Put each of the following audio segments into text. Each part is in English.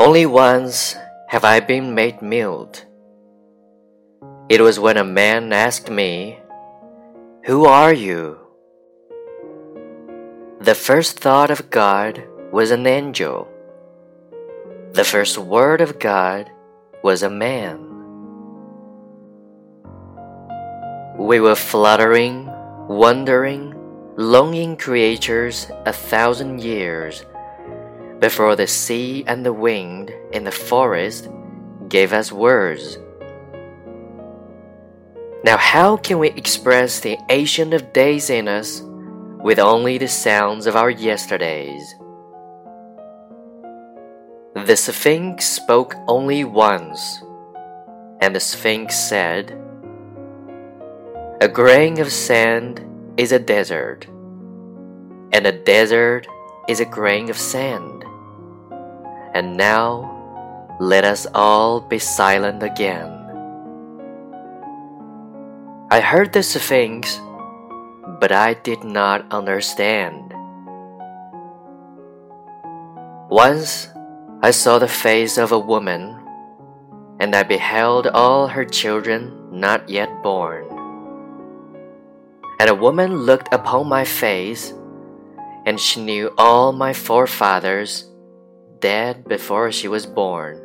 Only once have I been made mute. It was when a man asked me, Who are you? The first thought of God was an angel. The first word of God was a man. We were fluttering, wondering, longing creatures a thousand years before the sea and the wind in the forest gave us words. Now, how can we express the ancient of days in us with only the sounds of our yesterdays? The Sphinx spoke only once, and the Sphinx said, A grain of sand is a desert, and a desert is a grain of sand. And now let us all be silent again. I heard the Sphinx, but I did not understand. Once I saw the face of a woman, and I beheld all her children not yet born. And a woman looked upon my face, and she knew all my forefathers dead before she was born.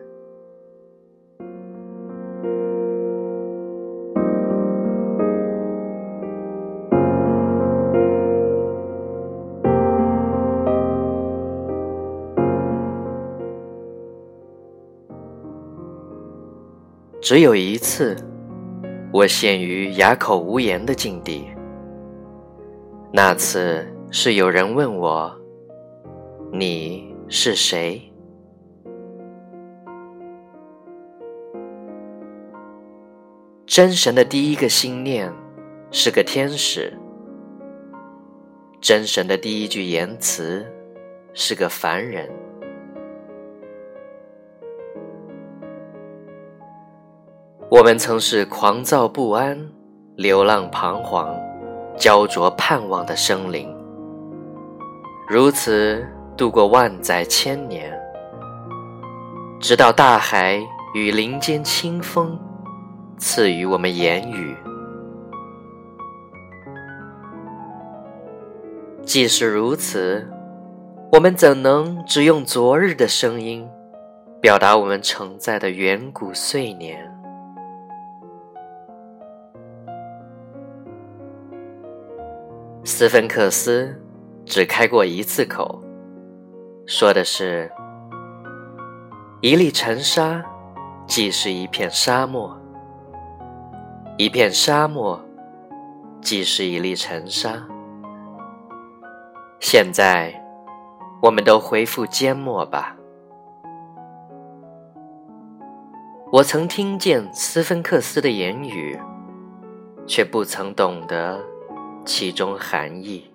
只有一次，我陷于哑口无言的境地。那次是有人问我：“你？”是谁？真神的第一个心念是个天使，真神的第一句言辞是个凡人。我们曾是狂躁不安、流浪彷徨、焦灼盼望的生灵，如此。度过万载千年，直到大海与林间清风赐予我们言语。即使如此，我们怎能只用昨日的声音表达我们承载的远古岁年？斯芬克斯只开过一次口。说的是，一粒尘沙，即是一片沙漠；一片沙漠，即是一粒尘沙。现在，我们都恢复缄默吧。我曾听见斯芬克斯的言语，却不曾懂得其中含义。